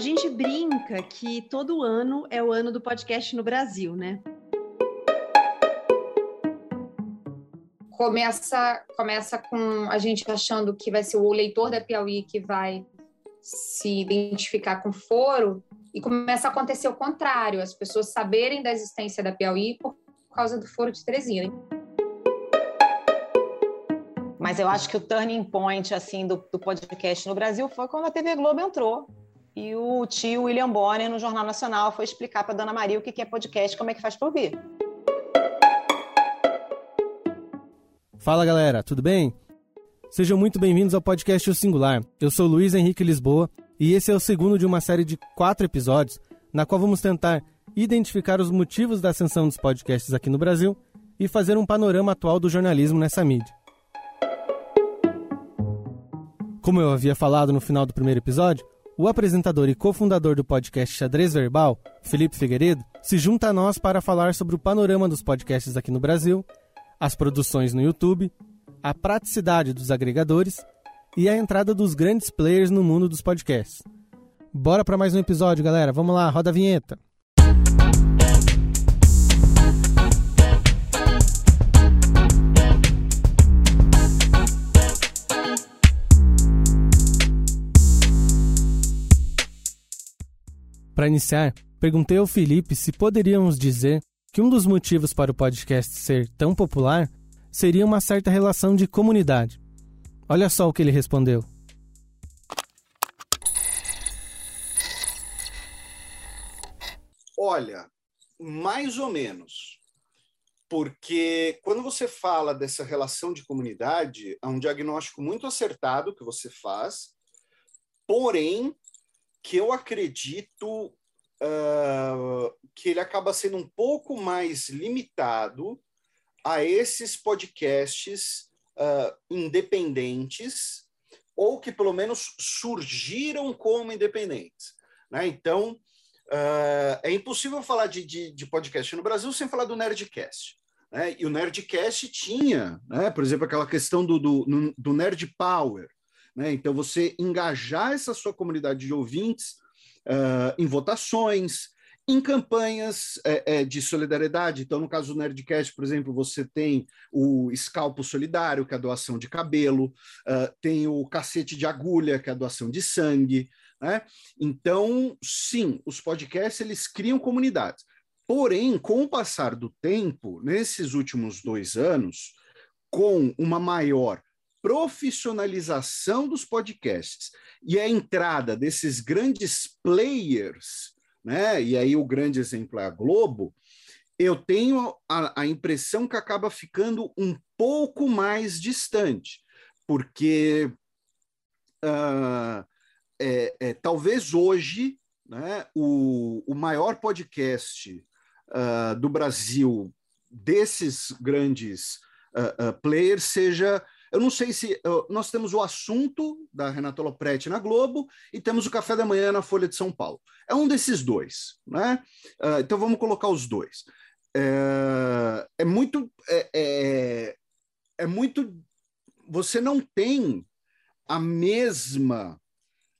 gente brinca que todo ano é o ano do podcast no Brasil, né? Começa, começa com a gente achando que vai ser o leitor da Piauí que vai se identificar com foro, e começa a acontecer o contrário, as pessoas saberem da existência da Piauí por causa do foro de Teresina. Mas eu acho que o turning point assim do, do podcast no Brasil foi quando a TV Globo entrou e o tio William Bonner, no Jornal Nacional, foi explicar para Dona Maria o que é podcast, como é que faz para ouvir. Fala galera, tudo bem? Sejam muito bem-vindos ao podcast O Singular. Eu sou Luiz Henrique Lisboa e esse é o segundo de uma série de quatro episódios na qual vamos tentar identificar os motivos da ascensão dos podcasts aqui no Brasil e fazer um panorama atual do jornalismo nessa mídia. Como eu havia falado no final do primeiro episódio, o apresentador e cofundador do podcast Xadrez Verbal, Felipe Figueiredo, se junta a nós para falar sobre o panorama dos podcasts aqui no Brasil, as produções no YouTube, a praticidade dos agregadores e a entrada dos grandes players no mundo dos podcasts. Bora para mais um episódio, galera. Vamos lá, roda a vinheta. Iniciar, perguntei ao Felipe se poderíamos dizer que um dos motivos para o podcast ser tão popular seria uma certa relação de comunidade. Olha só o que ele respondeu. Olha, mais ou menos. Porque quando você fala dessa relação de comunidade, é um diagnóstico muito acertado que você faz, porém, que eu acredito uh, que ele acaba sendo um pouco mais limitado a esses podcasts uh, independentes ou que pelo menos surgiram como independentes. Né? Então, uh, é impossível falar de, de, de, podcast no Brasil sem falar do Nerdcast. Né? E o Nerdcast tinha, né? por exemplo, aquela questão do, do, do Nerd Power, né? Então, você engajar essa sua comunidade de ouvintes uh, em votações, em campanhas é, é, de solidariedade. Então, no caso do Nerdcast, por exemplo, você tem o Escalpo Solidário, que é a doação de cabelo, uh, tem o Cacete de Agulha, que é a doação de sangue. Né? Então, sim, os podcasts eles criam comunidades. Porém, com o passar do tempo, nesses últimos dois anos, com uma maior profissionalização dos podcasts e a entrada desses grandes players, né? E aí o grande exemplo é a Globo. Eu tenho a, a impressão que acaba ficando um pouco mais distante, porque uh, é, é, talvez hoje né, o, o maior podcast uh, do Brasil desses grandes uh, players seja eu não sei se. nós temos o assunto da Renata Lopretti na Globo e temos o café da manhã na Folha de São Paulo. É um desses dois, né? Uh, então vamos colocar os dois. É, é muito. É, é, é, muito. Você não tem a mesma.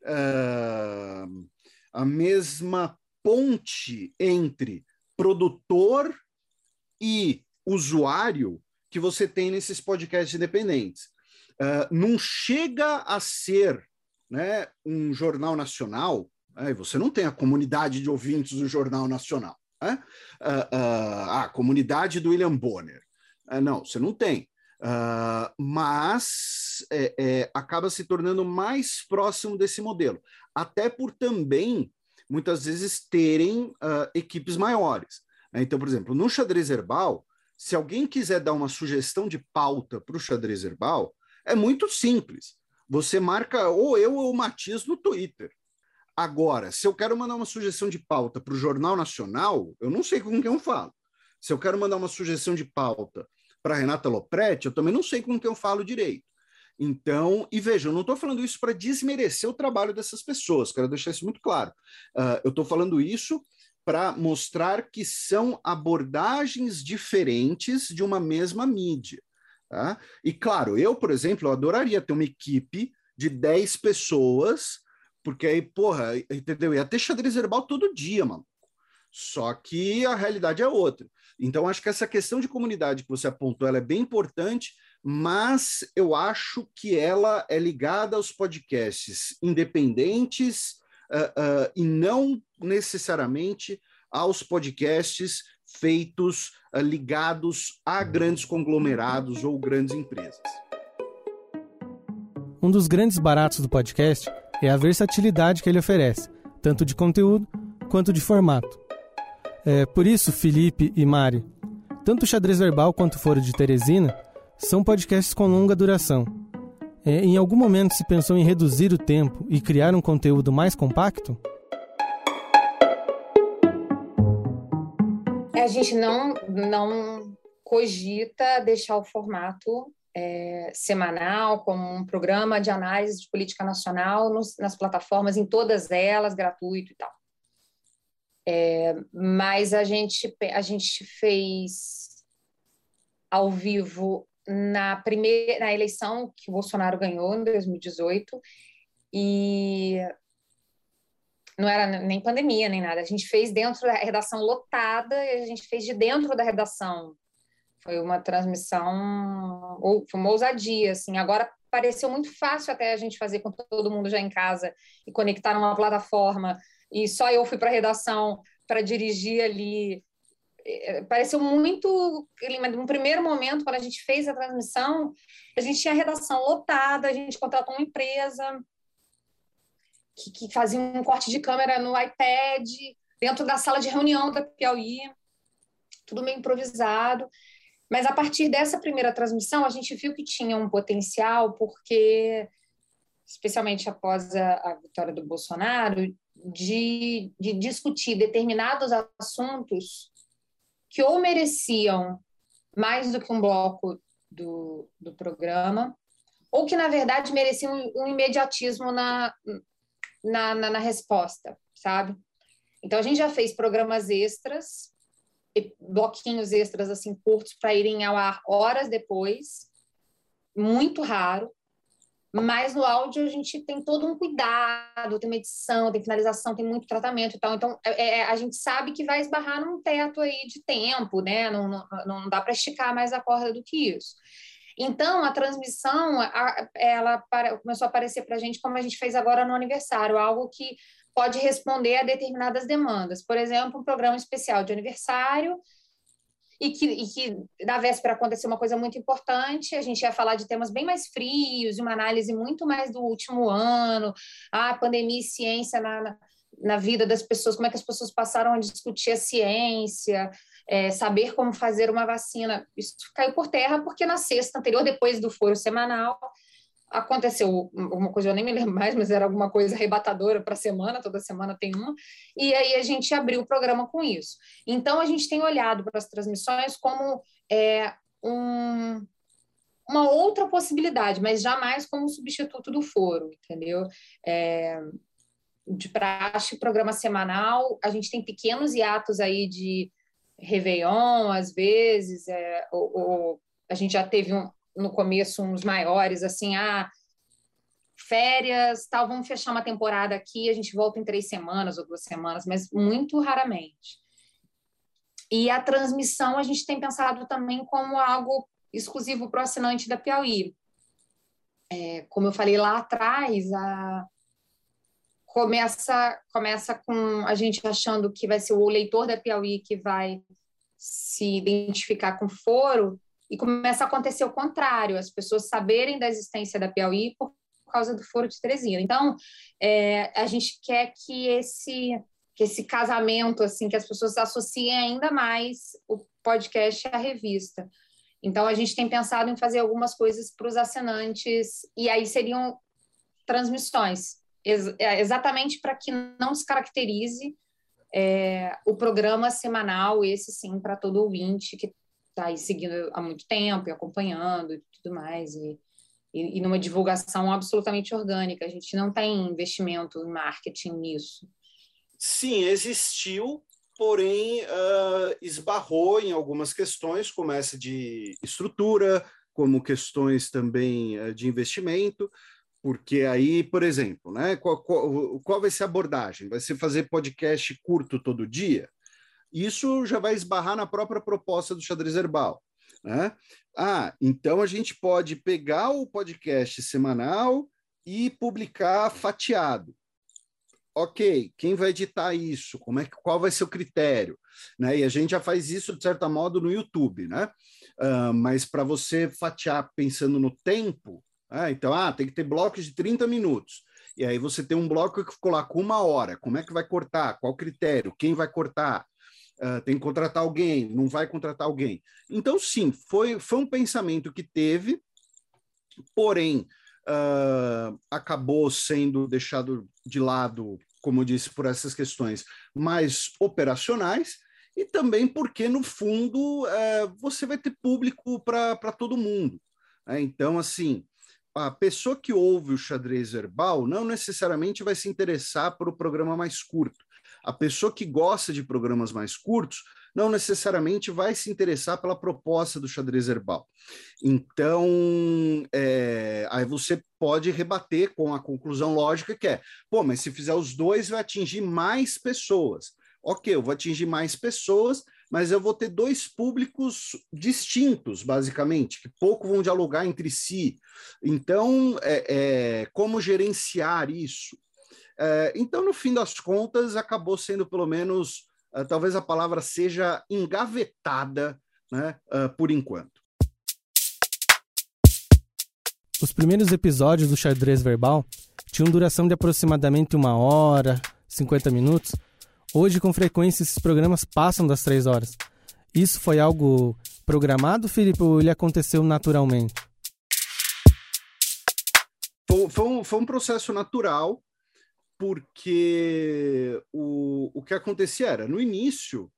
Uh, a mesma ponte entre produtor e usuário que você tem nesses podcasts independentes. Uh, não chega a ser né, um jornal nacional, né, você não tem a comunidade de ouvintes do Jornal Nacional. Né? Uh, uh, a comunidade do William Bonner. não, você não tem. mas é, é, acaba se tornando mais próximo desse modelo, até por também, muitas vezes, terem equipes maiores. Né? Então, por exemplo, no xadrez herbal, se alguém quiser dar uma sugestão de pauta para o xadrez herbal, é muito simples. Você marca ou eu ou o Matias no Twitter. Agora, se eu quero mandar uma sugestão de pauta para o Jornal Nacional, eu não sei com quem eu falo. Se eu quero mandar uma sugestão de pauta para Renata Lopretti, eu também não sei com quem eu falo direito. Então, e veja, eu não estou falando isso para desmerecer o trabalho dessas pessoas, quero deixar isso muito claro. Uh, eu estou falando isso para mostrar que são abordagens diferentes de uma mesma mídia. Tá? E claro, eu, por exemplo, eu adoraria ter uma equipe de 10 pessoas Porque aí, porra, entendeu? Ia ter xadrez verbal todo dia, mano. Só que a realidade é outra. Então, acho que essa questão de comunidade que você apontou, ela é bem importante, mas eu acho que ela é ligada aos podcasts independentes uh, uh, e não necessariamente aos podcasts feitos uh, ligados a grandes conglomerados ou grandes empresas. Um dos grandes baratos do podcast é a versatilidade que ele oferece, tanto de conteúdo quanto de formato. É, por isso, Felipe e Mari, tanto o Xadrez Verbal quanto o Foro de Teresina são podcasts com longa duração. É, em algum momento se pensou em reduzir o tempo e criar um conteúdo mais compacto? A gente não, não cogita deixar o formato é, semanal, como um programa de análise de política nacional nos, nas plataformas, em todas elas, gratuito e tal. É, mas a gente, a gente fez ao vivo na primeira na eleição que o Bolsonaro ganhou em 2018 e não era nem pandemia nem nada. A gente fez dentro da redação lotada e a gente fez de dentro da redação foi uma transmissão, ou foi uma ousadia, assim. Agora pareceu muito fácil até a gente fazer com todo mundo já em casa e conectar numa plataforma. E só eu fui para a redação para dirigir ali. É, pareceu muito. No primeiro momento, quando a gente fez a transmissão, a gente tinha a redação lotada, a gente contratou uma empresa que, que fazia um corte de câmera no iPad, dentro da sala de reunião da Piauí, tudo meio improvisado. Mas a partir dessa primeira transmissão, a gente viu que tinha um potencial, porque, especialmente após a, a vitória do Bolsonaro, de, de discutir determinados assuntos que ou mereciam mais do que um bloco do, do programa, ou que, na verdade, mereciam um, imediatismo na, na, na, na resposta, sabe? Então, a gente já fez programas extras bloquinhos extras assim curtos para irem ao ar horas depois, muito raro. Mas no áudio a gente tem todo um cuidado, tem uma edição, tem finalização, tem muito tratamento e tal. Então é, é a gente sabe que vai esbarrar num teto aí de tempo, né? Não, não, não dá para esticar mais a corda do que isso. Então, a transmissão, ela começou a aparecer para a gente como a gente fez agora no aniversário, algo que pode responder a determinadas demandas. Por exemplo, um programa especial de aniversário e que, e que na véspera aconteceu uma coisa muito importante, a gente ia falar de temas bem mais frios, uma análise muito mais do último ano, a pandemia e ciência na, na, na vida das pessoas, como é que as pessoas passaram a discutir a ciência, é, saber como fazer uma vacina. Isso caiu por terra porque na sexta anterior, depois do foro semanal, aconteceu uma coisa, eu nem me lembro mais, mas era alguma coisa arrebatadora para a semana, toda semana tem uma, e aí a gente abriu o programa com isso. Então, a gente tem olhado para as transmissões como é, um, uma outra possibilidade, mas jamais como substituto do foro, entendeu? É, de praxe, programa semanal, a gente tem pequenos hiatos aí de Réveillon, às vezes, é, ou, ou a gente já teve um, no começo uns maiores, assim, ah, férias, tal, vamos fechar uma temporada aqui, a gente volta em três semanas ou duas semanas, mas muito raramente. E a transmissão a gente tem pensado também como algo exclusivo para o assinante da Piauí. É, como eu falei lá atrás, a... começa, começa com a gente achando que vai ser o leitor da Piauí que vai se identificar com foro, e começa a acontecer o contrário, as pessoas saberem da existência da Piauí por causa do Foro de Teresina. Então, é, a gente quer que esse, que esse casamento, assim, que as pessoas associem ainda mais o podcast à revista. Então, a gente tem pensado em fazer algumas coisas para os assinantes, e aí seriam transmissões, ex é, exatamente para que não se caracterize é, o programa semanal, esse sim, para todo ouvinte que está aí seguindo há muito tempo e acompanhando e tudo mais, e, e, e numa divulgação absolutamente orgânica. A gente não tem investimento em marketing nisso. Sim, existiu, porém uh, esbarrou em algumas questões, como essa de estrutura, como questões também uh, de investimento, Porque aí, por exemplo, né, qual, qual, qual vai ser a abordagem? Vai ser fazer podcast curto todo dia? Isso já vai esbarrar na própria proposta do xadrez herbal. Né? Ah, então a gente pode pegar o podcast semanal e publicar fatiado. Ok, quem vai editar isso? Como é que, qual vai ser o critério? Né? E a gente já faz isso, de certa modo, no YouTube, né? Uh, mas para você fatiar pensando no tempo, ah, então, ah, tem que ter blocos de 30 minutos. E aí você tem um bloco que ficou lá com uma hora. Como é que vai cortar? Qual critério? Quem vai cortar? Uh, tem que contratar alguém? Não vai contratar alguém? Então, sim, foi, foi um pensamento que teve, porém, uh, acabou sendo deixado de lado, como eu disse, por essas questões mais operacionais, e também porque, no fundo, uh, você vai ter público para todo mundo. Né? Então, assim, a pessoa que ouve o xadrez verbal não necessariamente vai se interessar por o programa mais curto. A pessoa que gosta de programas mais curtos não necessariamente vai se interessar pela proposta do xadrez herbal. Então, é, aí você pode rebater com a conclusão lógica que é, pô, mas se fizer os dois, vai atingir mais pessoas. Ok, eu vou atingir mais pessoas, mas eu vou ter dois públicos distintos, basicamente, que pouco vão dialogar entre si. Então, é, é, como gerenciar isso? É, então, no fim das contas, acabou sendo pelo menos, uh, talvez a palavra seja engavetada, né, uh, por enquanto. Os primeiros episódios do xadrez verbal tinham duração de aproximadamente uma hora, 50 minutos, Hoje, com frequência, esses programas passam das três horas. Isso foi algo programado, Felipe, ou ele aconteceu naturalmente? Foi, foi, um, foi um processo natural, porque o, o que acontecia era, no início,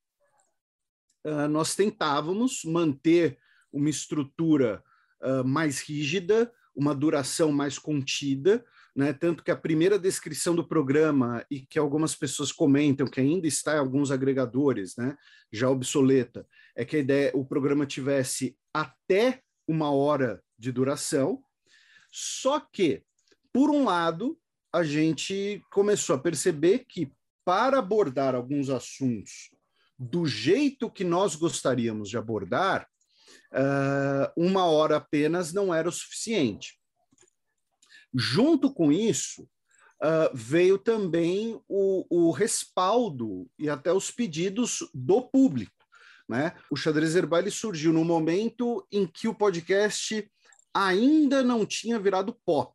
uh, nós tentávamos manter uma estrutura uh, mais rígida, uma duração mais contida, né? Tanto que a primeira descrição do programa, e que algumas pessoas comentam que ainda está em alguns agregadores, né? já obsoleta, é que a ideia, o programa tivesse até uma hora de duração, só que, por um lado, a gente começou a perceber que para abordar alguns assuntos do jeito que nós gostaríamos de abordar, uh, uma hora apenas não era o suficiente. Junto com isso, uh, veio também o, o respaldo e até os pedidos do público. Né? O Xadrez Herbal surgiu no momento em que o podcast ainda não tinha virado pop.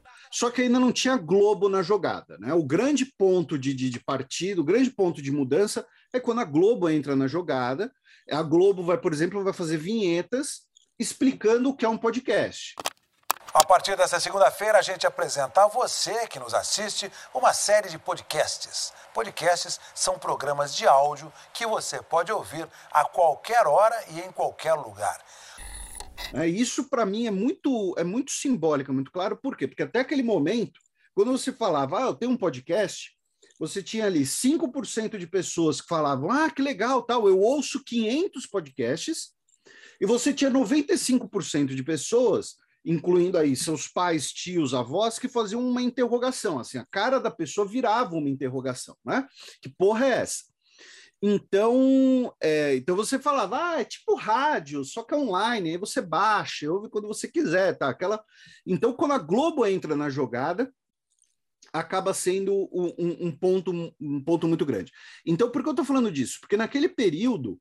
Só que ainda não tinha Globo na jogada. Né? O grande ponto de, de, de partido, o grande ponto de mudança é quando a Globo entra na jogada. A Globo vai, por exemplo, vai fazer vinhetas explicando o que é um podcast. A partir dessa segunda-feira, a gente apresenta a você que nos assiste uma série de podcasts. Podcasts são programas de áudio que você pode ouvir a qualquer hora e em qualquer lugar. É, isso, para mim, é muito, é muito simbólico, é muito claro. Por quê? Porque até aquele momento, quando você falava, ah, eu tenho um podcast, você tinha ali 5% de pessoas que falavam, ah, que legal, tal, eu ouço 500 podcasts, e você tinha 95% de pessoas, incluindo aí seus pais, tios, avós, que faziam uma interrogação, assim, a cara da pessoa virava uma interrogação, né? Que porra é essa? Então, é, então você falava, ah, é tipo rádio, só que é online, aí você baixa, ouve quando você quiser, tá? Aquela... Então, quando a Globo entra na jogada, acaba sendo um, um, ponto, um ponto muito grande. Então, por que eu estou falando disso? Porque naquele período,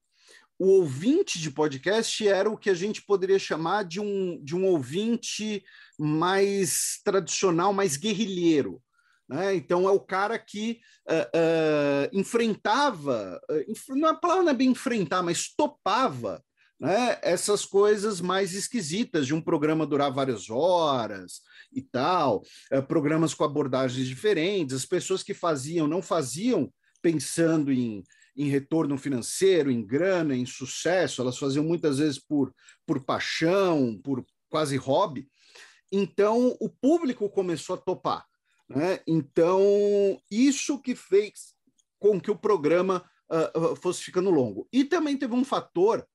o ouvinte de podcast era o que a gente poderia chamar de um, de um ouvinte mais tradicional, mais guerrilheiro. Né? Então, é o cara que uh, uh, enfrentava, uh, não, a palavra não é bem enfrentar, mas topava né? essas coisas mais esquisitas de um programa durar várias horas e tal, programas com abordagens diferentes, as pessoas que faziam não faziam pensando em, em retorno financeiro, em grana, em sucesso, elas faziam muitas vezes por, por paixão, por quase hobby. Então, o público começou a topar. Né? Então, isso que fez com que o programa uh, fosse ficando longo. E também teve um fator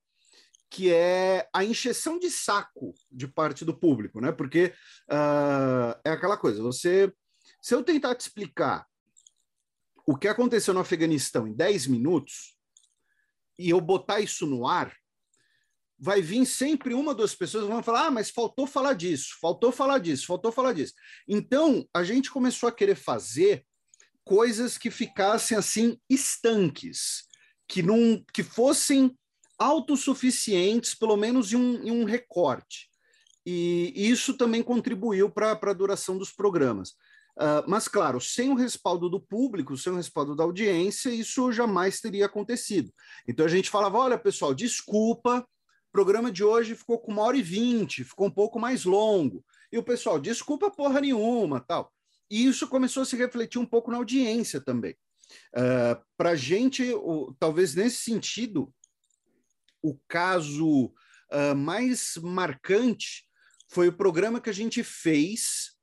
que é a encheção de saco de parte do público, né? Porque uh, é aquela coisa, você. Se eu tentar te explicar o que aconteceu no Afeganistão em 10 minutos, e eu botar isso no ar, vai vir sempre uma das pessoas que vão falar: ah, mas faltou falar disso, faltou falar disso, faltou falar disso. Então, a gente começou a querer fazer coisas que ficassem assim estanques, que não que fossem autossuficientes, pelo menos em um, em um recorte. E isso também contribuiu para a duração dos programas. Uh, mas, claro, sem o respaldo do público, sem o respaldo da audiência, isso jamais teria acontecido. Então a gente falava: olha, pessoal, desculpa, programa de hoje ficou com uma hora e vinte, ficou um pouco mais longo. E o pessoal, desculpa porra nenhuma, tal. E isso começou a se refletir um pouco na audiência também. Uh, ah, Para a gente, o, talvez nesse sentido, o caso uh, mais marcante foi o programa que a gente fez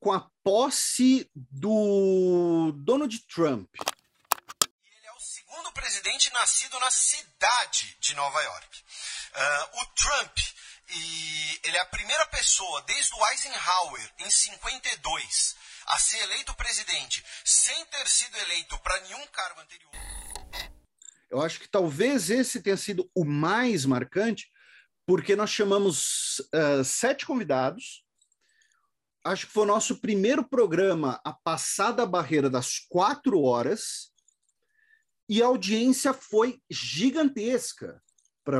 com a posse do Donald Trump. Ele é o segundo presidente nascido na cidade de Nova York. Uh, o Trump, e ele é a primeira pessoa desde o Eisenhower, em 52, a ser eleito presidente sem ter sido eleito para nenhum cargo anterior. Eu acho que talvez esse tenha sido o mais marcante, porque nós chamamos uh, sete convidados. Acho que foi o nosso primeiro programa a passar da barreira das quatro horas e a audiência foi gigantesca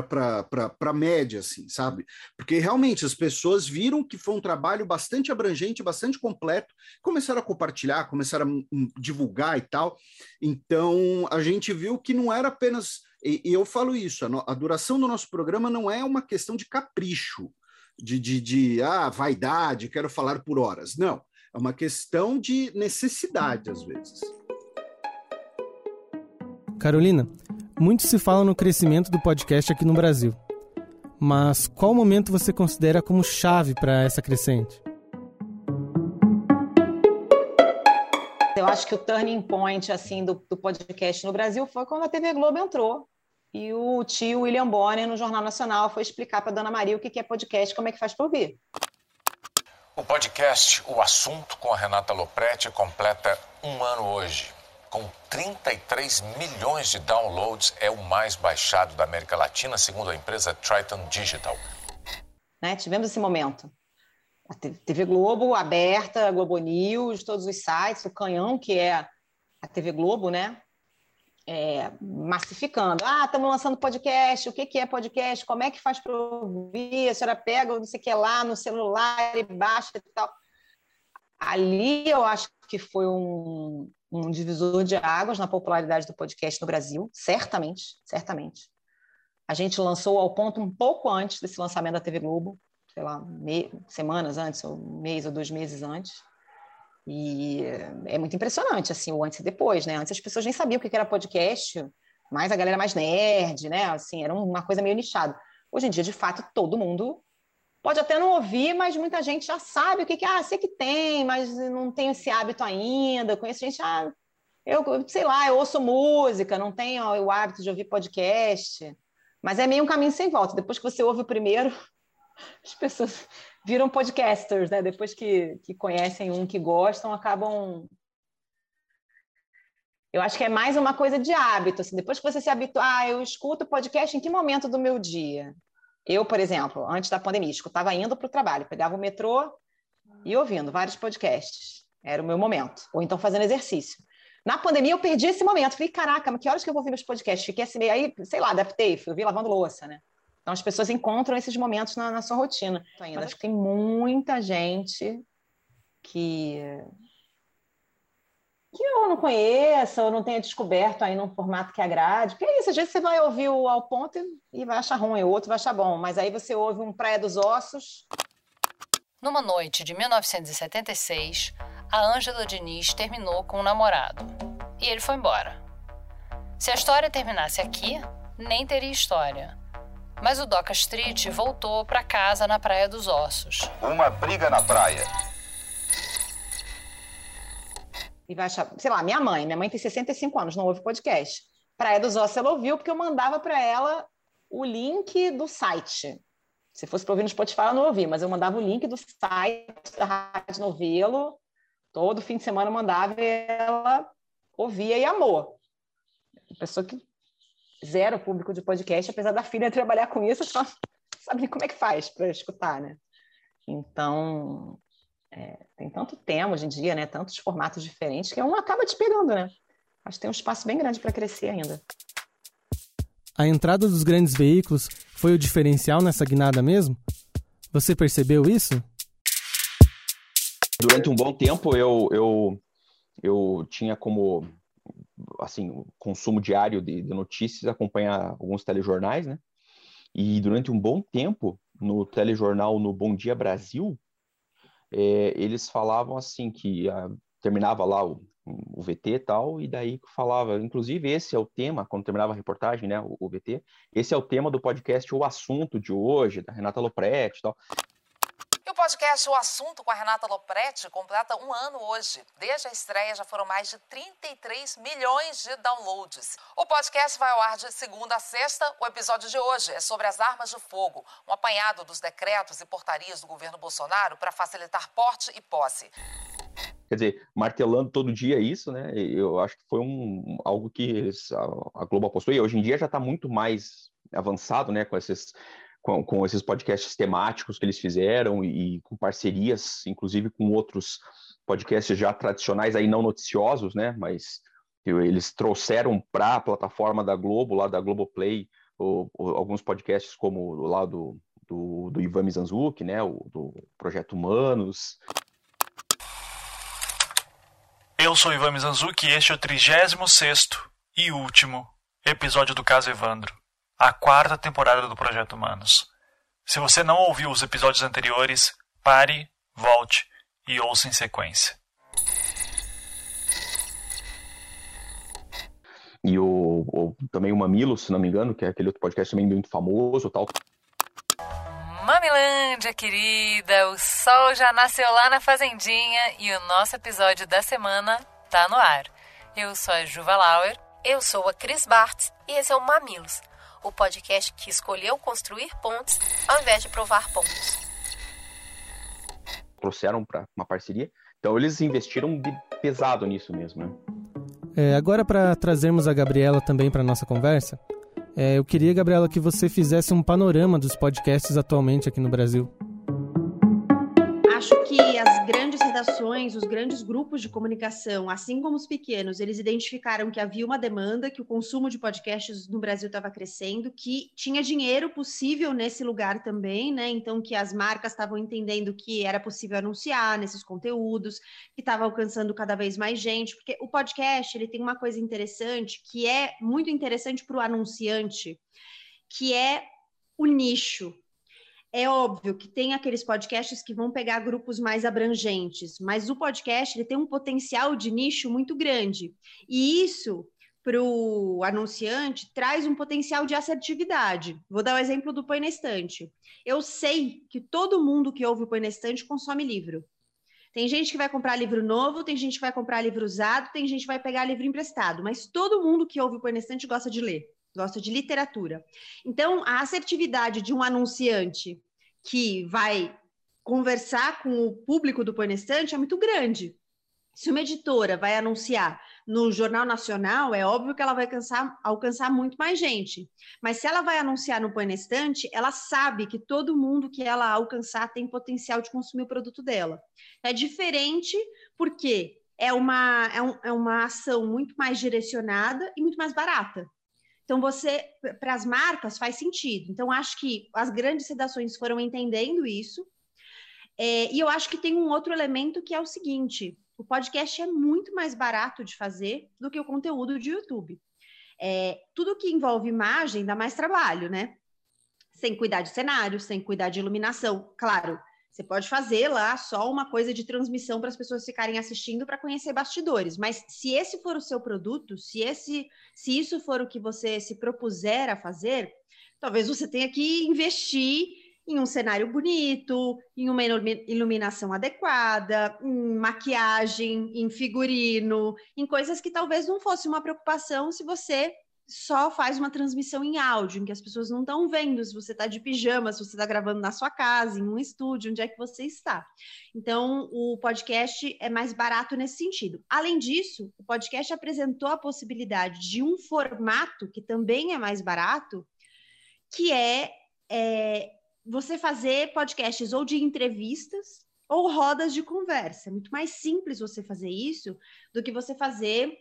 para a média, assim, sabe? Porque realmente as pessoas viram que foi um trabalho bastante abrangente, bastante completo, começaram a compartilhar, começaram a divulgar e tal. Então a gente viu que não era apenas. E, e eu falo isso, a, no, a, duração do nosso programa não é uma questão de capricho, de, de, de ah, vaidade, quero falar por horas. Não. É uma questão de necessidade, às vezes. Carolina, muito se fala no crescimento do podcast aqui no Brasil. Mas qual momento você considera como chave para essa crescente? Eu acho que o turning point assim do, do, podcast no Brasil foi quando a TV Globo entrou e o tio William Bonner no Jornal Nacional foi explicar para Dona Maria o que é podcast, como é que faz para ouvir. O podcast O Assunto com a Renata Lopretti completa um ano hoje com 33 milhões de downloads, é o mais baixado da América Latina, segundo a empresa Triton Digital. Né? Tivemos esse momento. A TV Globo aberta, a Globo News, todos os sites, o Canhão, que é a TV Globo, né? É, massificando. Ah, estamos lançando podcast, o que, que é podcast? Como é que faz para ouvir? A senhora pega não sei o que lá no celular e baixa e tal. Ali eu acho que foi um, um divisor de águas na popularidade do podcast no Brasil, certamente, certamente. A gente lançou ao ponto um pouco antes desse lançamento da TV Globo, sei lá, semanas antes, ou um mês ou dois meses antes. E é muito impressionante, assim, o antes e depois, né? Antes as pessoas nem sabiam o que era podcast, mas a galera mais nerd, né? Assim, era uma coisa meio nichada. Hoje em dia, de fato, todo mundo pode até não ouvir, mas muita gente já sabe o que, que ah, sei que tem, mas não tenho esse hábito ainda. Conheço gente, ah, eu sei lá, eu ouço música, não tenho o hábito de ouvir podcast. Mas é meio um caminho sem volta. Depois que você ouve o primeiro, as pessoas viram podcasters, né? Depois que, que conhecem um que gostam, acabam. Eu acho que é mais uma coisa de hábito. Assim, depois que você se habituar, ah, eu escuto podcast em que momento do meu dia? Eu, por exemplo, antes da pandemia, estava indo para o trabalho, pegava o metrô e ouvindo vários podcasts. Era o meu momento. Ou então fazendo exercício. Na pandemia, eu perdi esse momento. Falei, caraca, mas que horas que eu vou ouvir meus podcasts? Fiquei assim, aí, sei lá, adaptei, fui ouvir lavando louça, né? Então, as pessoas encontram esses momentos na, na sua rotina. Ainda acho que tem muita gente que que eu não conheça ou não tenha descoberto aí num formato que agrade. Porque é isso, às vezes você vai ouvir o Ao Ponto e vai achar ruim, o outro vai achar bom, mas aí você ouve um Praia dos Ossos. Numa noite de 1976, a Ângela Diniz terminou com um namorado e ele foi embora. Se a história terminasse aqui, nem teria história. Mas o Doca Street voltou para casa na Praia dos Ossos. Uma briga na praia. E vai achar, sei lá, minha mãe, minha mãe tem 65 anos, não ouve podcast. Praia dos Ossos ela ouviu porque eu mandava para ela o link do site. Se fosse para ouvir no Spotify, eu não ouvi, mas eu mandava o link do site da Rádio Novelo. Todo fim de semana eu mandava e ela ouvia e amou. Pessoa que zero público de podcast, apesar da filha trabalhar com isso, só sabe como é que faz para escutar, né? Então, é, tem tanto tema hoje em dia, né? Tantos formatos diferentes que um acaba te pegando, né? Acho que tem um espaço bem grande para crescer ainda. A entrada dos grandes veículos foi o diferencial nessa guinada mesmo? Você percebeu isso? Durante um bom tempo eu, eu, eu tinha como assim, consumo diário de, de notícias, acompanhar alguns telejornais, né? E durante um bom tempo, no telejornal no Bom Dia Brasil, é, eles falavam assim que a, ah, terminava lá o, o VT e tal, e daí falava, inclusive esse é o tema, quando terminava a reportagem, né, o, o VT, esse é o tema do podcast O Assunto de hoje, da Renata Lopretti e tal podcast O Assunto com a Renata Lopretti completa um ano hoje. Desde a estreia já foram mais de 33 milhões de downloads. O podcast vai ao ar de segunda a sexta. O episódio de hoje é sobre as armas de fogo, um apanhado dos decretos e portarias do governo Bolsonaro para facilitar porte e posse. Quer dizer, martelando todo dia isso, né? Eu acho que foi um, algo que a Globo apostou e hoje em dia já está muito mais avançado, né? Com esses com, com esses podcasts temáticos que eles fizeram e, e com parcerias, inclusive com outros podcasts já tradicionais, aí não noticiosos, né? Mas eles trouxeram para a plataforma da Globo, lá da Globoplay, o, o, alguns podcasts como lá do, do, do Ivan Mizanzuki, né? O, do Projeto Humanos. Eu sou Ivan Mizanzuki e este é o 36 e último episódio do caso Evandro a quarta temporada do Projeto Humanos. Se você não ouviu os episódios anteriores, pare, volte e ouça em sequência. E o, o, também o Mamilo, se não me engano, que é aquele outro podcast também muito famoso tal. Mamilândia, querida, o sol já nasceu lá na fazendinha e o nosso episódio da semana tá no ar. Eu sou a Juva Lauer. Eu sou a Cris Bartz e esse é o Mamilos o podcast que escolheu construir pontes ao invés de provar pontos. Trouxeram para uma parceria, então eles investiram pesado nisso mesmo. Né? É, agora, para trazermos a Gabriela também para nossa conversa, é, eu queria, Gabriela, que você fizesse um panorama dos podcasts atualmente aqui no Brasil acho que as grandes redações, os grandes grupos de comunicação, assim como os pequenos, eles identificaram que havia uma demanda, que o consumo de podcasts no Brasil estava crescendo, que tinha dinheiro possível nesse lugar também, né? Então, que as marcas estavam entendendo que era possível anunciar nesses conteúdos, que estava alcançando cada vez mais gente, porque o podcast ele tem uma coisa interessante que é muito interessante para o anunciante, que é o nicho. É óbvio que tem aqueles podcasts que vão pegar grupos mais abrangentes, mas o podcast ele tem um potencial de nicho muito grande. E isso, para o anunciante, traz um potencial de assertividade. Vou dar o exemplo do Põe na Estante. Eu sei que todo mundo que ouve o Põe na Estante consome livro. Tem gente que vai comprar livro novo, tem gente que vai comprar livro usado, tem gente que vai pegar livro emprestado, mas todo mundo que ouve o Põe na Estante gosta de ler gosta de literatura. Então, a assertividade de um anunciante que vai conversar com o público do Panestante é muito grande. Se uma editora vai anunciar no Jornal Nacional, é óbvio que ela vai alcançar, alcançar muito mais gente. Mas se ela vai anunciar no Panestante, ela sabe que todo mundo que ela alcançar tem potencial de consumir o produto dela. É diferente porque é uma, é, um, é uma ação muito mais direcionada e muito mais barata. Então, você, para as marcas, faz sentido. Então, acho que as grandes redações foram entendendo isso. É, e eu acho que tem um outro elemento que é o seguinte: o podcast é muito mais barato de fazer do que o conteúdo de YouTube. É, tudo que envolve imagem dá mais trabalho, né? Sem cuidar de cenário, sem cuidar de iluminação. Claro, Você pode fazer lá só uma coisa de transmissão para as pessoas ficarem assistindo para conhecer bastidores. Mas se esse for o seu produto, se esse, se isso for o que você se propuser a fazer, talvez você tenha que investir em um cenário bonito, em uma iluminação adequada, em maquiagem, em figurino, em coisas que talvez não fosse uma preocupação se você só faz uma transmissão em áudio, em que as pessoas não estão vendo se você está de pijama, se você está gravando na sua casa, em um estúdio, onde é que você está. Então, o podcast é mais barato nesse sentido. Além disso, o podcast apresentou a possibilidade de um formato que também é mais barato, que é, é você fazer podcasts ou de entrevistas ou rodas de conversa. É muito mais simples você fazer isso do que você fazer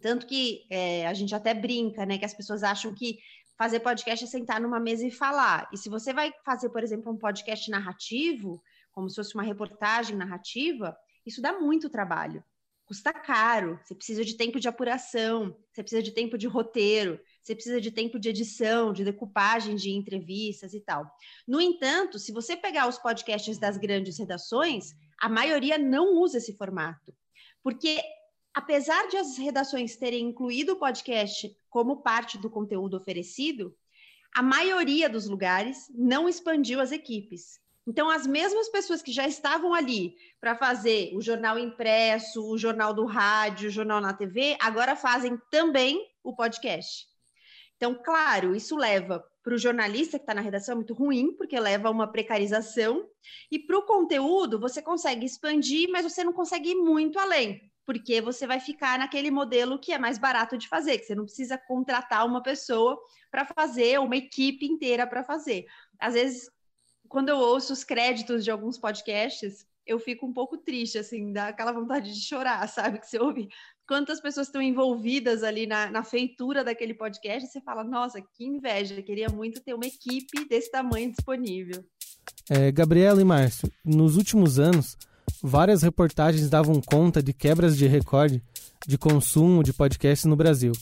tanto que é, a gente até brinca, né? Que as pessoas acham que fazer podcast é sentar numa mesa e falar. E se você vai fazer, por exemplo, um podcast narrativo, como se fosse uma reportagem narrativa, isso dá muito trabalho. Custa caro, você precisa de tempo de apuração, você precisa de tempo de roteiro, você precisa de tempo de edição, de decupagem de entrevistas e tal. No entanto, se você pegar os podcasts das grandes redações, a maioria não usa esse formato. Porque apesar de as redações terem incluído o podcast como parte do conteúdo oferecido, a maioria dos lugares não expandiu as equipes. Então, as mesmas pessoas que já estavam ali para fazer o jornal impresso, o jornal do rádio, o jornal na TV, agora fazem também o podcast. Então, claro, isso leva para o jornalista que está na redação é muito ruim, porque leva a uma precarização, e para o conteúdo você consegue expandir, mas você não consegue ir muito além porque você vai ficar naquele modelo que é mais barato de fazer, que você não precisa contratar uma pessoa para fazer, uma equipe inteira para fazer. Às vezes, quando eu ouço os créditos de alguns podcasts, eu fico um pouco triste, assim, dá aquela vontade de chorar, sabe? Que você ouve quantas pessoas estão envolvidas ali na, na feitura daquele podcast, você fala, nossa, que inveja, queria muito ter uma equipe desse tamanho disponível. É, Gabriela e Márcio, nos últimos anos, várias reportagens davam conta de quebras de recorde de consumo de podcasts no Brasil.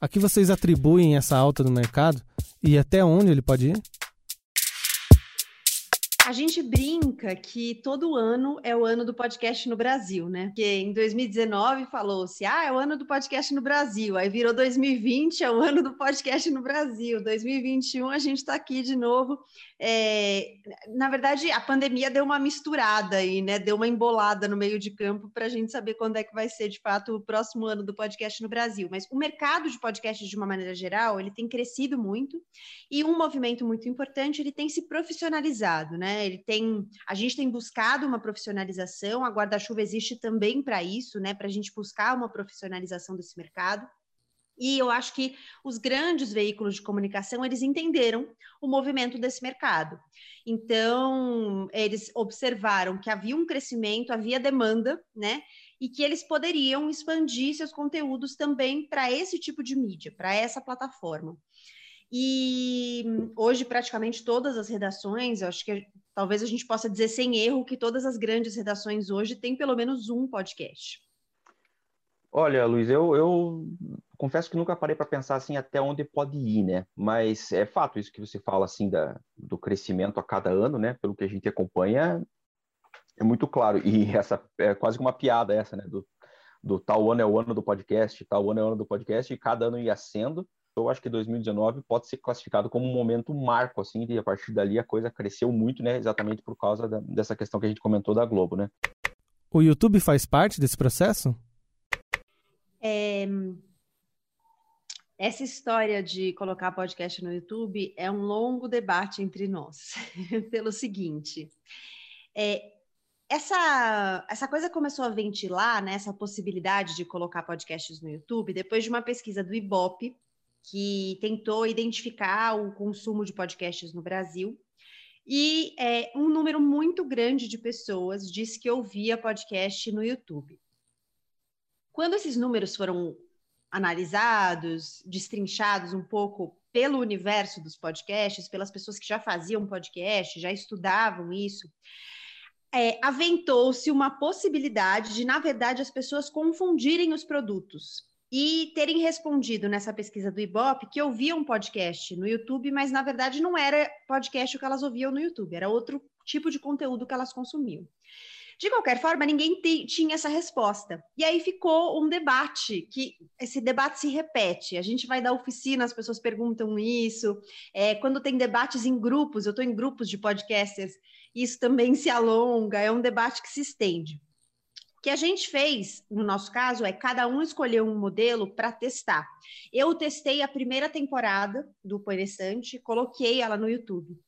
A que vocês atribuem essa alta no mercado e até onde ele pode ir? A gente brinca que todo ano é o ano do podcast no Brasil, né? Porque em 2019 falou-se, ah, é o ano do podcast no Brasil. Aí virou 2020, é o ano do podcast no Brasil. 2021 a gente está aqui de novo é, na verdade, a pandemia deu uma misturada aí, né? Deu uma embolada no meio de campo para a gente saber quando é que vai ser, de fato, o próximo ano do podcast no Brasil. Mas o mercado de podcast, de uma maneira geral, ele tem crescido muito e um movimento muito importante, ele tem se profissionalizado, né? Ele tem, a gente tem buscado uma profissionalização, a guarda-chuva existe também para isso, né? Para a gente buscar uma profissionalização desse mercado. E eu acho que os grandes veículos de comunicação, eles entenderam o movimento desse mercado. Então, eles observaram que havia um crescimento, havia demanda, né? E que eles poderiam expandir seus conteúdos também para esse tipo de mídia, para essa plataforma. E hoje, praticamente todas as redações, eu acho que talvez a gente possa dizer sem erro que todas as grandes redações hoje têm pelo menos um podcast. Olha, Luiz, eu, eu confesso que nunca parei para pensar assim até onde pode ir, né? Mas é fato isso que você fala assim da, do crescimento a cada ano, né? Pelo que a gente acompanha, é muito claro. E essa é quase uma piada essa, né? Do, do tal ano é o ano do podcast, tal ano é o ano do podcast, e cada ano ia sendo. Eu acho que 2019 pode ser classificado como um momento marco, assim, e a partir dali a coisa cresceu muito, né? Exatamente por causa da, dessa questão que a gente comentou da Globo, né? O YouTube faz parte desse processo? É, essa história de colocar podcast no YouTube é um longo debate entre nós, pelo seguinte. É, essa, essa coisa começou a ventilar, né, essa possibilidade de colocar podcasts no YouTube, depois de uma pesquisa do Ibope, que tentou identificar o consumo de podcasts no Brasil. E é, um número muito grande de pessoas disse que ouvia podcast no YouTube. Quando esses números foram analisados, destrinchados um pouco pelo universo dos podcasts, pelas pessoas que já faziam podcast, já estudavam isso, é, aventou-se uma possibilidade de, na verdade, as pessoas confundirem os produtos e terem respondido nessa pesquisa do Ibope que ouviam podcast no YouTube, mas na verdade não era podcast o que elas ouviam no YouTube, era outro tipo de conteúdo que elas consumiam. De qualquer forma, ninguém tinha essa resposta. E aí ficou um debate, que esse debate se repete. A gente vai dar oficina, as pessoas perguntam isso. É, quando tem debates em grupos, eu estou em grupos de podcasters, isso também se alonga, é um debate que se estende. Que a gente fez, no nosso caso, é cada um escolheu um modelo para testar. Eu testei a primeira temporada do Poerestante, coloquei ela no YouTube.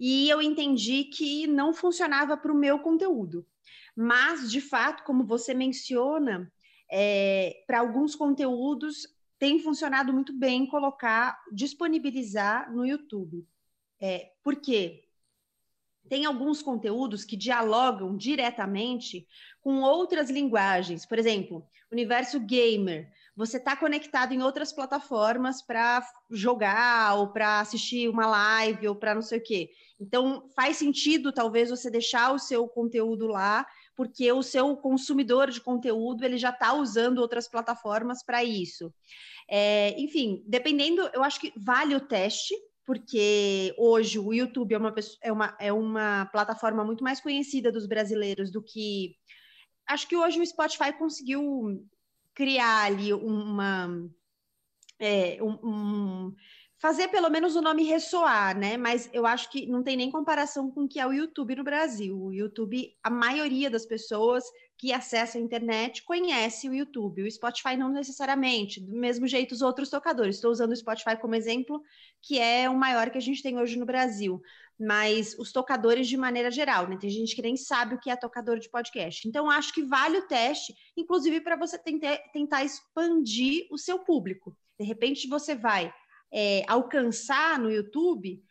E eu entendi que não funcionava para o meu conteúdo. Mas, de fato, como você menciona, é, para alguns conteúdos tem funcionado muito bem colocar, disponibilizar no YouTube. É, por quê? Tem alguns conteúdos que dialogam diretamente com outras linguagens. Por exemplo, universo gamer. Você está conectado em outras plataformas para jogar ou para assistir uma live ou para não sei o quê. Então, faz sentido, talvez, você deixar o seu conteúdo lá porque o seu consumidor de conteúdo ele já está usando outras plataformas para isso. É, enfim, dependendo, eu acho que vale o teste, porque hoje o YouTube é uma, é, uma, é uma plataforma muito mais conhecida dos brasileiros do que. Acho que hoje o Spotify conseguiu criar ali uma. É, um, um fazer pelo menos o nome ressoar, né? Mas eu acho que não tem nem comparação com o que é o YouTube no Brasil. O YouTube, a maioria das pessoas que acessam a internet conhece o YouTube. O Spotify não necessariamente, do mesmo jeito os outros tocadores. Estou usando o Spotify como exemplo, que é o maior que a gente tem hoje no Brasil. Mas os tocadores de maneira geral, né? Tem gente que nem sabe o que é tocador de podcast. Então, acho que vale o teste, inclusive para você tentar, tentar expandir o seu público. De repente, você vai é, alcançar no YouTube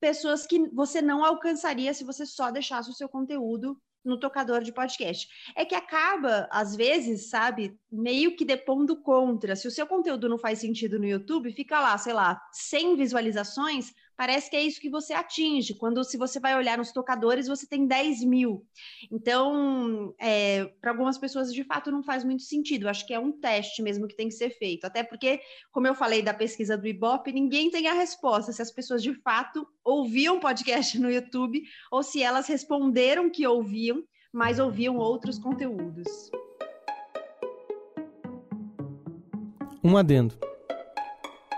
pessoas que você não alcançaria se você só deixasse o seu conteúdo no tocador de podcast. É que acaba, às vezes, sabe, meio que depondo contra. Se o seu conteúdo não faz sentido no YouTube, fica lá, sei lá, 100 visualizações, parece que é isso que você atinge. Quando se você vai olhar nos tocadores, você tem 10 mil. Então, é, para algumas pessoas, de fato, não faz muito sentido. Acho que é um teste mesmo que tem que ser feito. Até porque, como eu falei da pesquisa do Ibope, ninguém tem a resposta se as pessoas de fato ouviam podcast no YouTube ou se elas responderam que ouviam, mas ouviam outros conteúdos. Um adendo.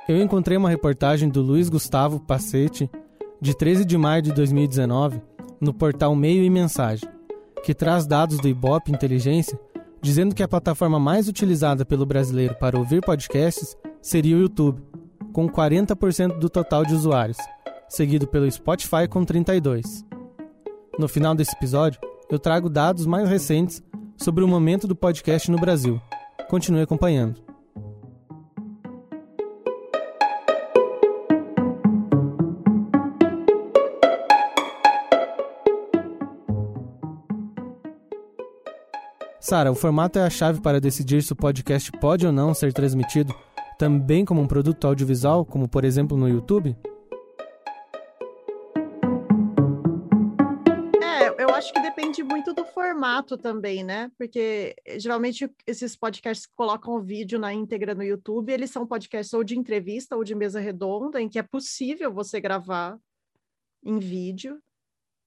Eu encontrei uma reportagem do Luiz Gustavo Pacete, de 13 de maio de 2019, no portal Meio e Mensagem, que traz dados do Ibope Inteligência dizendo que a plataforma mais utilizada pelo brasileiro para ouvir podcasts seria o YouTube, com 40% do total de usuários, seguido pelo Spotify com 32%. No final desse episódio, eu trago dados mais recentes sobre o momento do podcast no Brasil. Continue acompanhando. Sara, o formato é a chave para decidir se o podcast pode ou não ser transmitido também como um produto audiovisual, como por exemplo no YouTube? É, eu acho que depende muito do formato também, né? Porque geralmente esses podcasts que colocam o vídeo na íntegra no YouTube, eles são podcasts ou de entrevista ou de mesa redonda, em que é possível você gravar em vídeo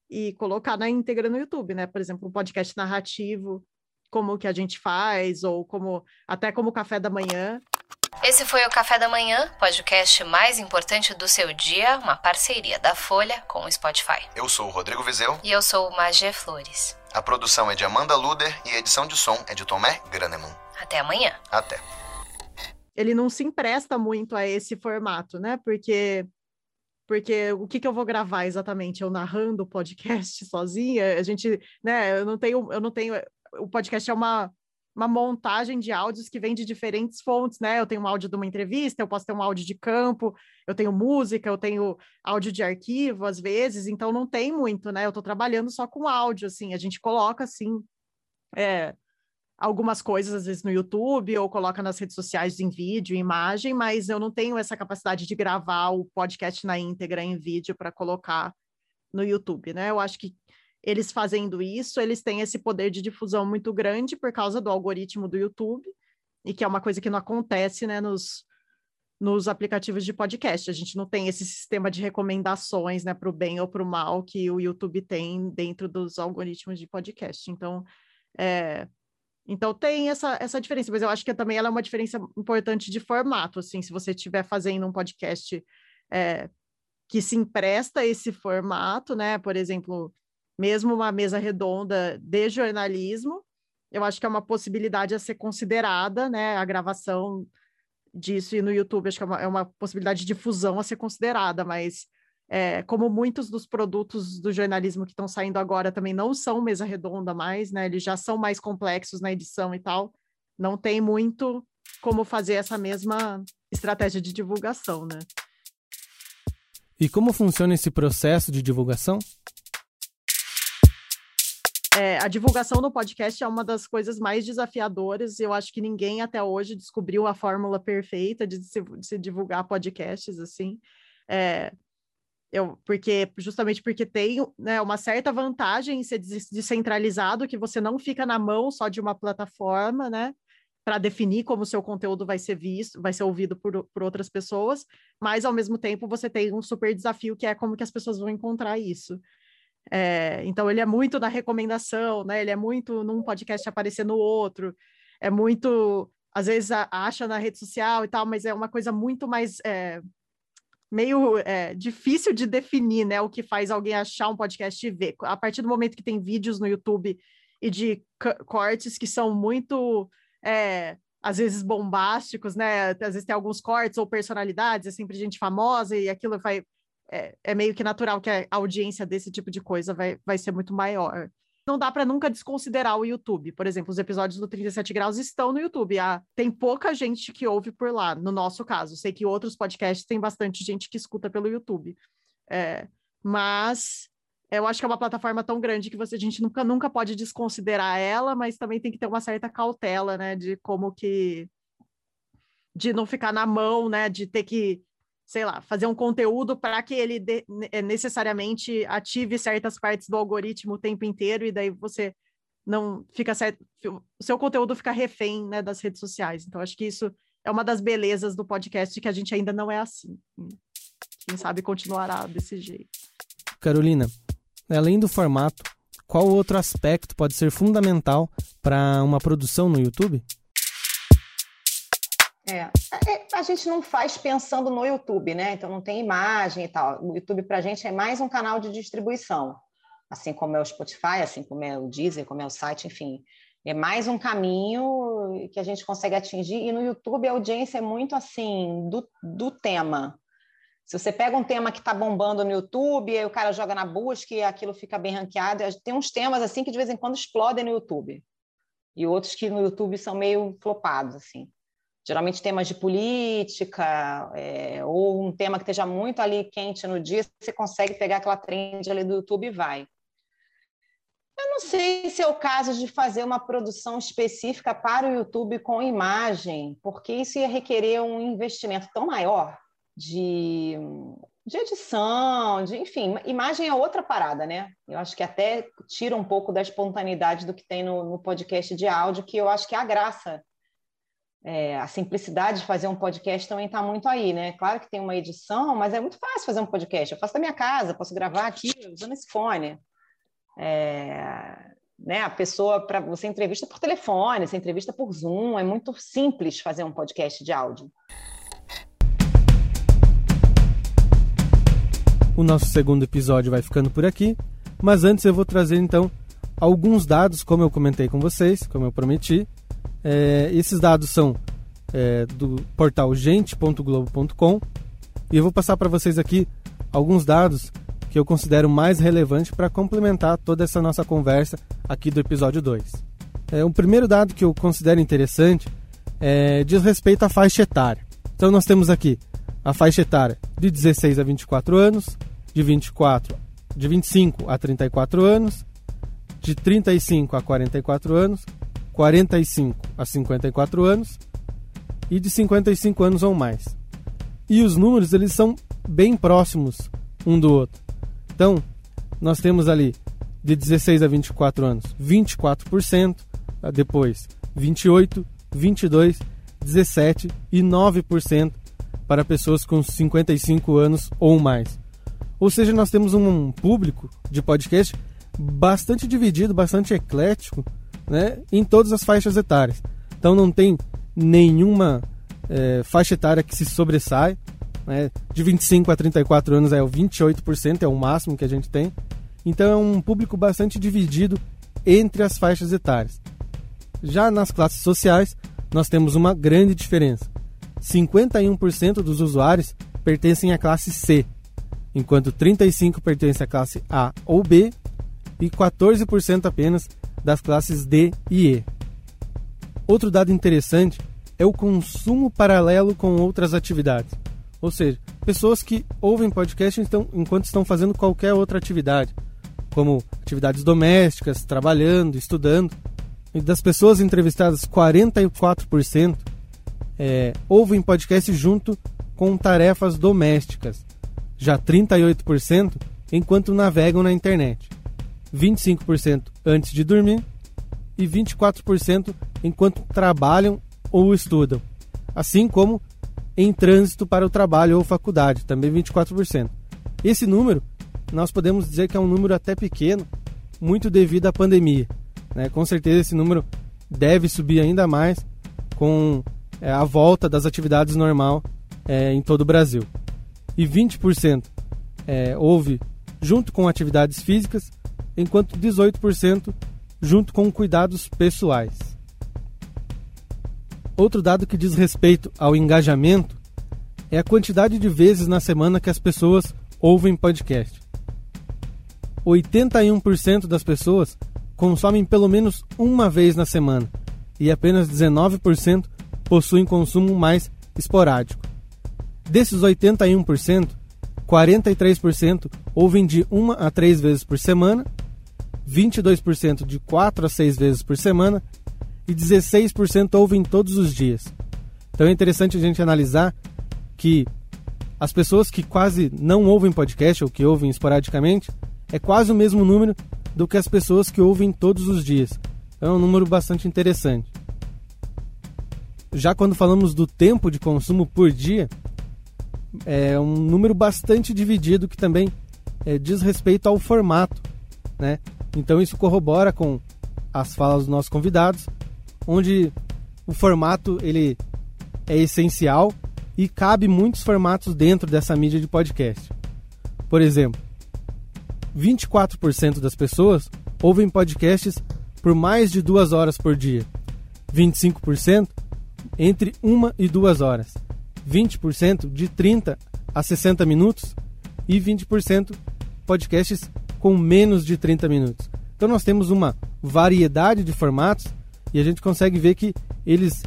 e colocar na íntegra no YouTube, né? Por exemplo, um podcast narrativo como que a gente faz, ou como até como café da manhã. Esse foi o Café da Manhã, podcast mais importante do seu dia, uma parceria da Folha com o Spotify. Eu sou o Rodrigo Vizeu. E eu sou o Magé Flores. A produção é de Amanda Luder e a edição de som é de Tomé Graneman. Até amanhã. Até. Ele não se empresta muito a esse formato, né? Porque porque o que, que eu vou gravar exatamente? Eu narrando o podcast sozinha? A gente, né? Eu não tenho, eu não tenho o podcast é uma, uma montagem de áudios que vem de diferentes fontes, né? Eu tenho um áudio de uma entrevista, eu posso ter um áudio de campo, eu tenho música, eu tenho áudio de arquivo, às vezes, então não tem muito, né? Eu estou trabalhando só com áudio, assim, a gente coloca, assim, é, algumas coisas, às vezes, no YouTube, ou coloca nas redes sociais em vídeo, em imagem, mas eu não tenho essa capacidade de gravar o podcast na íntegra em vídeo para colocar no YouTube, né? Eu acho que eles fazendo isso, eles têm esse poder de difusão muito grande por causa do algoritmo do YouTube, e que é uma coisa que não acontece né, nos, nos aplicativos de podcast. A gente não tem esse sistema de recomendações, né, para o bem ou para o mal que o YouTube tem dentro dos algoritmos de podcast. Então, é, então tem essa, essa diferença, mas eu acho que também ela é uma diferença importante de formato. Assim, se você estiver fazendo um podcast é, que se empresta esse formato, né? Por exemplo, mesmo uma mesa redonda de jornalismo, eu acho que é uma possibilidade a ser considerada, né? A gravação disso e no YouTube, acho que é uma, é uma possibilidade de fusão a ser considerada, mas é, como muitos dos produtos do jornalismo que estão saindo agora também não são mesa redonda mais, né? Eles já são mais complexos na edição e tal, não tem muito como fazer essa mesma estratégia de divulgação, né? E como funciona esse processo de divulgação? É, a divulgação no podcast é uma das coisas mais desafiadoras. Eu acho que ninguém até hoje descobriu a fórmula perfeita de se, de se divulgar podcasts assim. É, eu, porque justamente porque tem né, uma certa vantagem em ser descentralizado, que você não fica na mão só de uma plataforma, né? Para definir como o seu conteúdo vai ser visto, vai ser ouvido por, por outras pessoas, mas ao mesmo tempo você tem um super desafio que é como que as pessoas vão encontrar isso. É, então ele é muito na recomendação, né? Ele é muito num podcast aparecer no outro, é muito, às vezes acha na rede social e tal, mas é uma coisa muito mais é, meio é, difícil de definir, né? O que faz alguém achar um podcast e ver. A partir do momento que tem vídeos no YouTube e de cortes que são muito é, às vezes bombásticos, né? Às vezes tem alguns cortes ou personalidades, é sempre gente famosa e aquilo vai é, é, meio que natural que a audiência desse tipo de coisa vai, vai ser muito maior. Não dá para nunca desconsiderar o YouTube. Por exemplo, os episódios do 37 Graus estão no YouTube. Ah, tem pouca gente que ouve por lá, no nosso caso. Sei que outros podcasts tem bastante gente que escuta pelo YouTube. É, mas eu acho que é uma plataforma tão grande que você, a gente nunca, nunca pode desconsiderar ela, mas também tem que ter uma certa cautela, né? De como que. de não ficar na mão, né? De ter que sei lá, fazer um conteúdo para que ele de, eh, necessariamente ative certas partes do algoritmo o tempo inteiro e daí você não fica certo, o seu conteúdo fica refém né, das redes sociais. Então, acho que isso é uma das belezas do podcast que a gente ainda não é assim. Quem sabe continuará desse jeito. Carolina, além do formato, qual outro aspecto pode ser fundamental para uma produção no YouTube? É, é, a gente não faz pensando no YouTube, né? Então não tem imagem e tal. O YouTube para a gente é mais um canal de distribuição, assim como é o Spotify, assim como é o Deezer, como é o site, enfim. É mais um caminho que a gente consegue atingir. E no YouTube a audiência é muito assim do, do tema. Se você pega um tema que está bombando no YouTube, aí o cara joga na busca e aquilo fica bem ranqueado. Tem uns temas assim que de vez em quando explodem no YouTube. E outros que no YouTube são meio flopados, assim geralmente temas de política, é, ou um tema que esteja muito ali quente no dia, você consegue pegar aquela trend ali do YouTube e vai. Eu não sei se é o caso de fazer uma produção específica para o YouTube com imagem, porque isso ia requerer um investimento tão maior de, de edição, de, enfim, imagem é outra parada, né? Eu acho que até tira um pouco da espontaneidade do que tem no, no podcast de áudio, que eu acho que é a graça é, a simplicidade de fazer um podcast também está muito aí, né? Claro que tem uma edição, mas é muito fácil fazer um podcast. Eu faço da minha casa, posso gravar aqui usando esse fone. É, né? A pessoa, para você entrevista por telefone, você entrevista por Zoom, é muito simples fazer um podcast de áudio. O nosso segundo episódio vai ficando por aqui, mas antes eu vou trazer então alguns dados, como eu comentei com vocês, como eu prometi, é, esses dados são é, do portal gente.globo.com e eu vou passar para vocês aqui alguns dados que eu considero mais relevantes para complementar toda essa nossa conversa aqui do episódio 2. É, o primeiro dado que eu considero interessante é, diz respeito à faixa etária. Então nós temos aqui a faixa etária de 16 a 24 anos, de 24 de 25 a 34 anos, de 35 a 44 anos 45 a 54 anos e de 55 anos ou mais. E os números eles são bem próximos um do outro. Então, nós temos ali de 16 a 24 anos, 24%, depois 28, 22, 17 e 9% para pessoas com 55 anos ou mais. Ou seja, nós temos um público de podcast bastante dividido, bastante eclético, né, em todas as faixas etárias. Então não tem nenhuma é, faixa etária que se sobressai. Né? De 25 a 34 anos é o 28%, é o máximo que a gente tem. Então é um público bastante dividido entre as faixas etárias. Já nas classes sociais, nós temos uma grande diferença. 51% dos usuários pertencem à classe C, enquanto 35% pertencem à classe A ou B e 14% apenas das classes D e E. Outro dado interessante é o consumo paralelo com outras atividades. Ou seja, pessoas que ouvem podcast então, enquanto estão fazendo qualquer outra atividade, como atividades domésticas, trabalhando, estudando. E das pessoas entrevistadas, 44% é, ouvem podcast junto com tarefas domésticas, já 38% enquanto navegam na internet, 25% antes de dormir e 24% enquanto trabalham ou estudam, assim como em trânsito para o trabalho ou faculdade, também 24%. Esse número, nós podemos dizer que é um número até pequeno, muito devido à pandemia. Né? Com certeza esse número deve subir ainda mais com é, a volta das atividades normal é, em todo o Brasil. E 20% é, houve junto com atividades físicas, enquanto 18% junto com cuidados pessoais. Outro dado que diz respeito ao engajamento é a quantidade de vezes na semana que as pessoas ouvem podcast. 81% das pessoas consomem pelo menos uma vez na semana e apenas 19% possuem consumo mais esporádico. Desses 81%, 43% ouvem de uma a três vezes por semana, 22% de quatro a seis vezes por semana e 16% ouvem todos os dias. Então é interessante a gente analisar que as pessoas que quase não ouvem podcast ou que ouvem esporadicamente é quase o mesmo número do que as pessoas que ouvem todos os dias. Então, é um número bastante interessante. Já quando falamos do tempo de consumo por dia, é um número bastante dividido que também é, diz respeito ao formato, né? Então isso corrobora com as falas dos nossos convidados, onde o formato ele é essencial e cabe muitos formatos dentro dessa mídia de podcast. Por exemplo, 24% das pessoas ouvem podcasts por mais de duas horas por dia, 25% entre uma e duas horas, 20% de 30 a 60 minutos. E 20% podcasts com menos de 30 minutos. Então nós temos uma variedade de formatos e a gente consegue ver que eles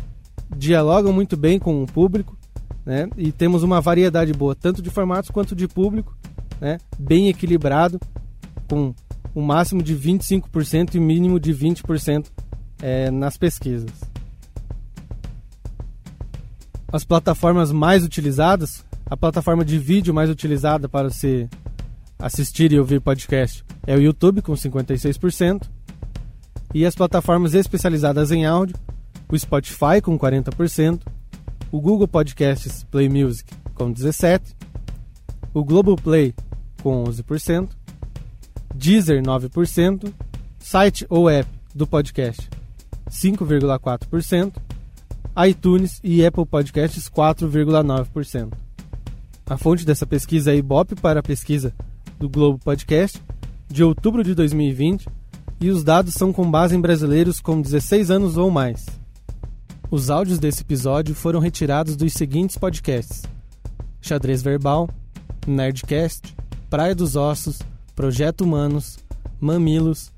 dialogam muito bem com o público, né? E temos uma variedade boa, tanto de formatos quanto de público, né? Bem equilibrado, com o um máximo de 25% e o mínimo de 20% é, nas pesquisas. As plataformas mais utilizadas, a plataforma de vídeo mais utilizada para se assistir e ouvir podcast é o YouTube, com 56%, e as plataformas especializadas em áudio, o Spotify, com 40%, o Google Podcasts Play Music, com 17%, o Globoplay, com 11%, Deezer, 9%, site ou app do podcast, 5,4%, iTunes e Apple Podcasts 4,9%. A fonte dessa pesquisa é Ibope. Para a pesquisa do Globo Podcast de outubro de 2020 e os dados são com base em brasileiros com 16 anos ou mais. Os áudios desse episódio foram retirados dos seguintes podcasts: Xadrez Verbal, Nerdcast, Praia dos Ossos, Projeto Humanos, Mamilos,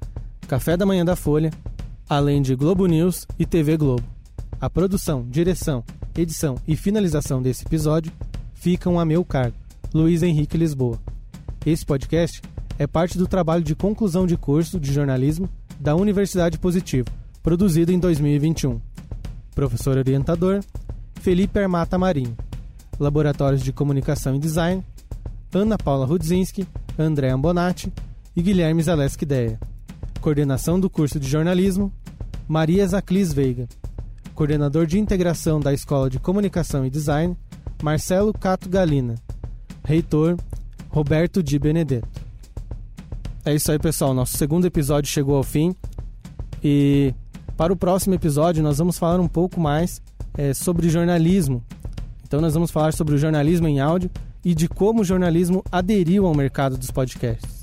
Café da Manhã da Folha, além de Globo News e TV Globo. A produção, direção, edição e finalização desse episódio ficam a meu cargo, Luiz Henrique Lisboa. Esse podcast é parte do trabalho de conclusão de curso de jornalismo da Universidade Positivo, produzido em 2021. Professor orientador, Felipe Armata Marinho. Laboratórios de Comunicação e Design, Ana Paula Rudzinski, André Ambonati e Guilherme Zaleski Ideia. Coordenação do curso de jornalismo, Maria Zaclis Veiga coordenador de integração da Escola de Comunicação e Design, Marcelo Cato Galina. Reitor, Roberto Di Benedetto. É isso aí, pessoal. Nosso segundo episódio chegou ao fim. E para o próximo episódio, nós vamos falar um pouco mais é, sobre jornalismo. Então, nós vamos falar sobre o jornalismo em áudio e de como o jornalismo aderiu ao mercado dos podcasts.